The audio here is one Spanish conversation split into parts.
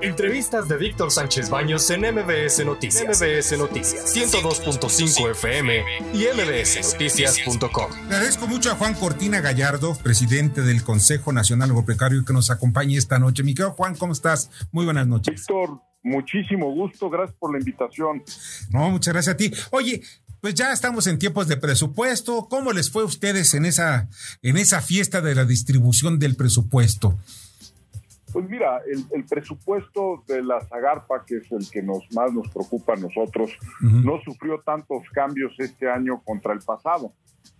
Entrevistas de Víctor Sánchez Baños en MBS Noticias. MBS Noticias 102.5 FM y mbsnoticias.com. Agradezco mucho a Juan Cortina Gallardo, presidente del Consejo Nacional Agropecuario, que nos acompañe esta noche. Mi querido Juan, ¿cómo estás? Muy buenas noches. Víctor, muchísimo gusto. Gracias por la invitación. No, muchas gracias a ti. Oye, pues ya estamos en tiempos de presupuesto. ¿Cómo les fue a ustedes en esa, en esa fiesta de la distribución del presupuesto? Pues mira, el, presupuesto de la Zagarpa, que es el que nos más nos preocupa a nosotros, no sufrió tantos cambios este año contra el pasado.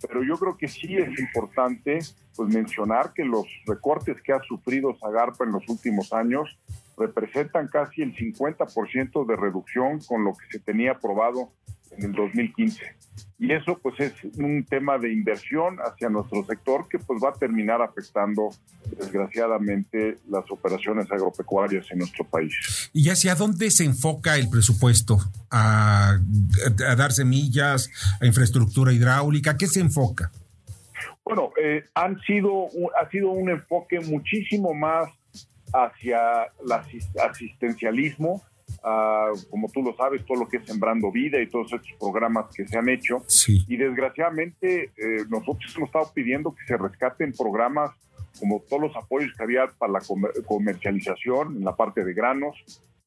Pero yo creo que sí es importante pues mencionar que los recortes que ha sufrido Zagarpa en los últimos años representan casi el 50% de reducción con lo que se tenía aprobado en el 2015. Y eso pues es un tema de inversión hacia nuestro sector que pues va a terminar afectando desgraciadamente las operaciones agropecuarias en nuestro país. ¿Y hacia dónde se enfoca el presupuesto? ¿A, dar semillas, a infraestructura hidráulica? ¿Qué se enfoca? Bueno, eh, han sido, ha sido un enfoque muchísimo más hacia el asistencialismo, como tú lo sabes, todo lo que es Sembrando Vida y todos estos programas que se han hecho. Y desgraciadamente eh, nosotros hemos estado pidiendo que se rescaten programas como todos los apoyos que había para la comercialización en la parte de granos,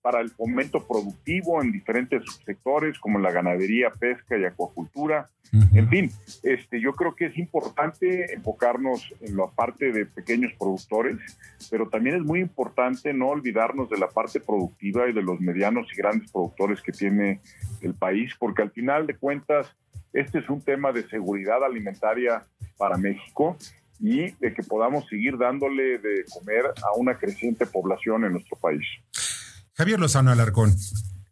para el fomento productivo en diferentes sectores como la ganadería, pesca y acuacultura. En fin, este, yo creo que es importante enfocarnos en la parte de pequeños productores, pero también es muy importante no olvidarnos de la parte productiva y de los medianos y grandes productores que tiene el país, porque al final de cuentas, este es un tema de seguridad alimentaria para México y de que podamos seguir dándole de comer a una creciente población en nuestro país. Javier Lozano Alarcón.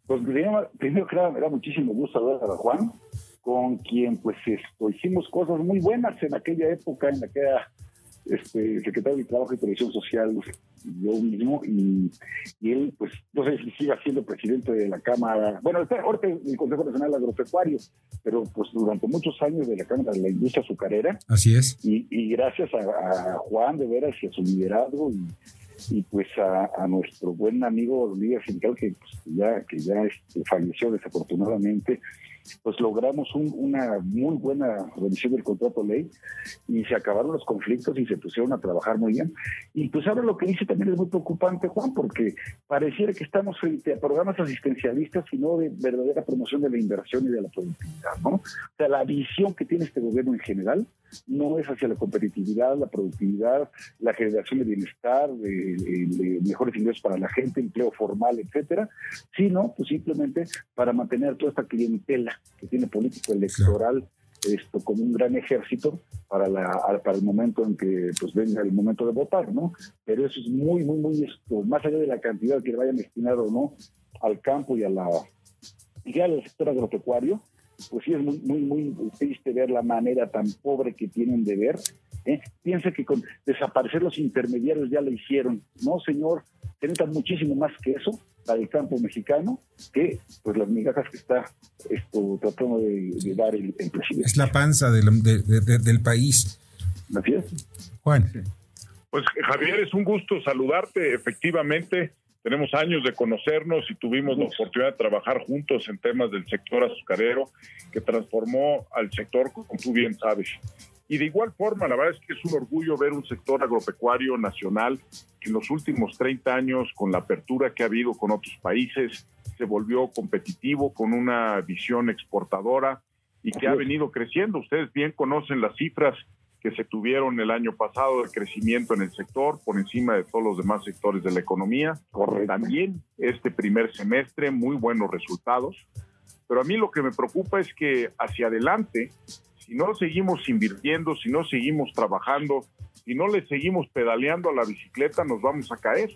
Pues primero, que nada me da muchísimo gusto hablar a Juan, con quien pues esto, hicimos cosas muy buenas en aquella época, en la que era este, secretario de Trabajo y Previsión Social yo mismo, y, él, pues, no sé si sigue siendo presidente de la Cámara, bueno, está ahorita el Consejo Nacional Agropecuario, pero pues durante muchos años de la Cámara de la Industria Azucarera. Así es. Y, gracias a, a, Juan, de veras, y a su liderazgo, y y pues a, nuestro buen amigo Líder Sindical que pues, ya que ya este, falleció desafortunadamente pues logramos una muy buena revisión del contrato ley y se acabaron los conflictos y se pusieron a trabajar muy bien. Y pues ahora lo que dice también es muy preocupante, Juan, porque pareciera que estamos frente a programas asistencialistas y no de verdadera promoción de la inversión y de la productividad, ¿no? O sea, la visión que tiene este gobierno en general no es hacia la competitividad, la productividad, la generación de bienestar, de, mejores ingresos para la gente, empleo formal, etcétera, sino pues simplemente para mantener toda esta clientela que tiene político electoral esto como un gran ejército para la para el momento en que pues venga el momento de votar, ¿no? Pero eso es muy muy muy esto más allá de la cantidad que le vayan destinado o no al campo y a la y al sector agropecuario, pues sí es muy, muy, muy triste ver la manera tan pobre que tienen de ver. ¿eh? Piensa que con desaparecer los intermediarios ya lo hicieron. No, señor, necesitan muchísimo más que eso para el campo mexicano que pues las migajas que está esto, tratando de, dar el, presidente. Es la panza del, del país. Así es. Juan. Pues Javier, es un gusto saludarte. Efectivamente, tenemos años de conocernos y tuvimos la oportunidad de trabajar juntos en temas del sector azucarero que transformó al sector, como tú bien sabes. Y de igual forma, la verdad es que es un orgullo ver un sector agropecuario nacional que en los últimos 30 años, con la apertura que ha habido con otros países, se volvió competitivo con una visión exportadora y que ha venido creciendo. Ustedes bien conocen las cifras que se tuvieron el año pasado de crecimiento en el sector por encima de todos los demás sectores de la economía. También este primer semestre muy buenos resultados. Pero a mí lo que me preocupa es que hacia adelante, si no seguimos invirtiendo, si no seguimos trabajando, si no le seguimos pedaleando a la bicicleta, nos vamos a caer.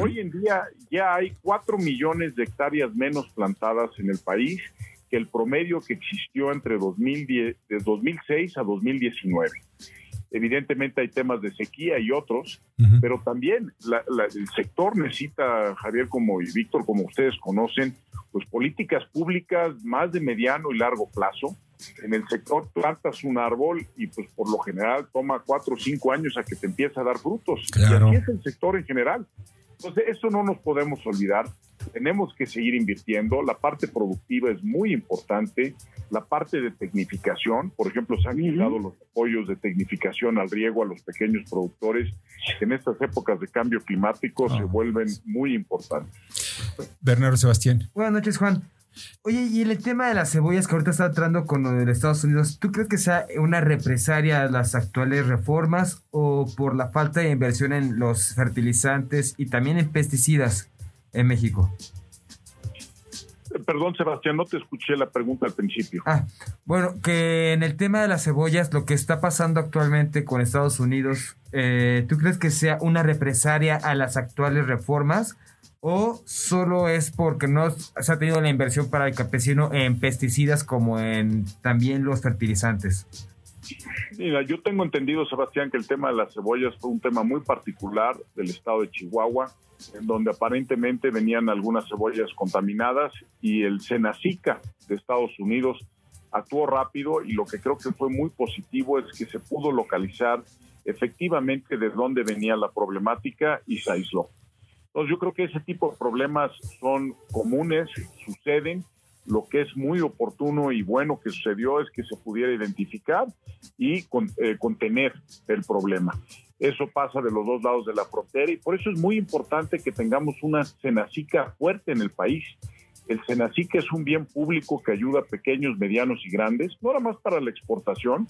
Hoy en día ya hay cuatro millones de hectáreas menos plantadas en el país que el promedio que existió entre 2010, de 2006 a 2019. Evidentemente hay temas de sequía y otros, pero también el sector necesita, Javier como y Víctor, como ustedes conocen, pues políticas públicas más de mediano y largo plazo. En el sector plantas un árbol y pues por lo general toma cuatro o cinco años a que te empiece a dar frutos. Y así es el sector en general. Entonces, eso no nos podemos olvidar. Tenemos que seguir invirtiendo. La parte productiva es muy importante. La parte de tecnificación, por ejemplo, se han quitado los apoyos de tecnificación al riego a los pequeños productores, en estas épocas de cambio climático se vuelven muy importantes. Bernardo Sebastián. Buenas noches, Juan. Oye, y el tema de las cebollas que ahorita está entrando con lo de Estados Unidos, ¿tú crees que sea una represalia a las actuales reformas o por la falta de inversión en los fertilizantes y también en pesticidas en México? Perdón, Sebastián, no te escuché la pregunta al principio. Ah, bueno, que en el tema de las cebollas, lo que está pasando actualmente con Estados Unidos, eh, ¿tú crees que sea una represalia a las actuales reformas? o solo es porque no se ha tenido la inversión para el campesino en pesticidas como en también los fertilizantes? Mira, yo tengo entendido, Sebastián, que el tema de las cebollas fue un tema muy particular del estado de Chihuahua, donde aparentemente venían algunas cebollas contaminadas y el Senacica de Estados Unidos actuó rápido y lo que creo que fue muy positivo es que se pudo localizar efectivamente de dónde venía la problemática y se aisló. Entonces yo creo que ese tipo de problemas son comunes, suceden. Lo que es muy oportuno y bueno que sucedió es que se pudiera identificar y eh, contener el problema. Eso pasa de los dos lados de la frontera y por eso es muy importante que tengamos una cenacica fuerte en el país. El cenacica es un bien público que ayuda a pequeños, medianos y grandes, no nada más para la exportación,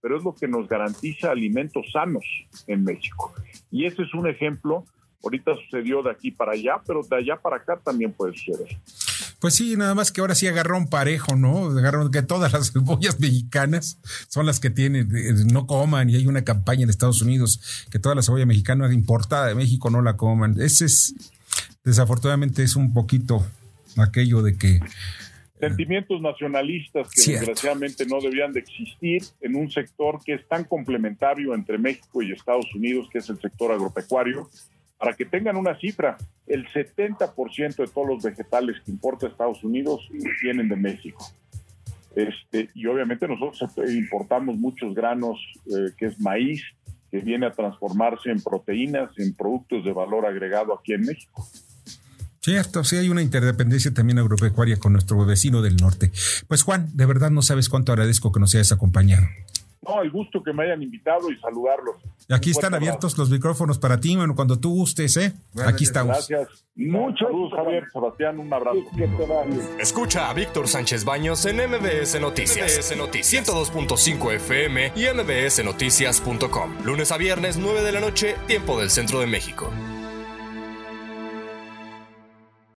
pero es lo que nos garantiza alimentos sanos en México. Y ese es un ejemplo Ahorita sucedió de aquí para allá, pero de allá para acá también puede suceder. Pues sí, nada más que ahora sí agarró un parejo, ¿no? Agarró que todas las cebollas mexicanas son las que tienen, no coman, y hay una campaña en Estados Unidos que toda la cebolla mexicana importada de México no la coman. Ese es, desafortunadamente, es un poquito aquello de que sentimientos nacionalistas que desgraciadamente no debían de existir en un sector que es tan complementario entre México y Estados Unidos, que es el sector agropecuario, para que tengan una cifra, el 70% de todos los vegetales que importa Estados Unidos vienen de México. Este, y obviamente nosotros importamos muchos granos, eh, que es maíz, que viene a transformarse en proteínas, en productos de valor agregado aquí en México. Cierto, sí hay una interdependencia también agropecuaria con nuestro vecino del norte. Pues Juan, de verdad no sabes cuánto agradezco que nos hayas acompañado. No, el gusto que me hayan invitado y saludarlos. Aquí están abiertos los micrófonos para ti, bueno, cuando tú gustes, ¿eh? Aquí estamos. Gracias. Muchos saludos, Javier. Sebastián, un abrazo. Escucha a Víctor Sánchez Baños en MBS Noticias. MBS Noticias 102.5 FM y MBSNoticias.com. Lunes a viernes, 9 de la noche, tiempo del centro de México.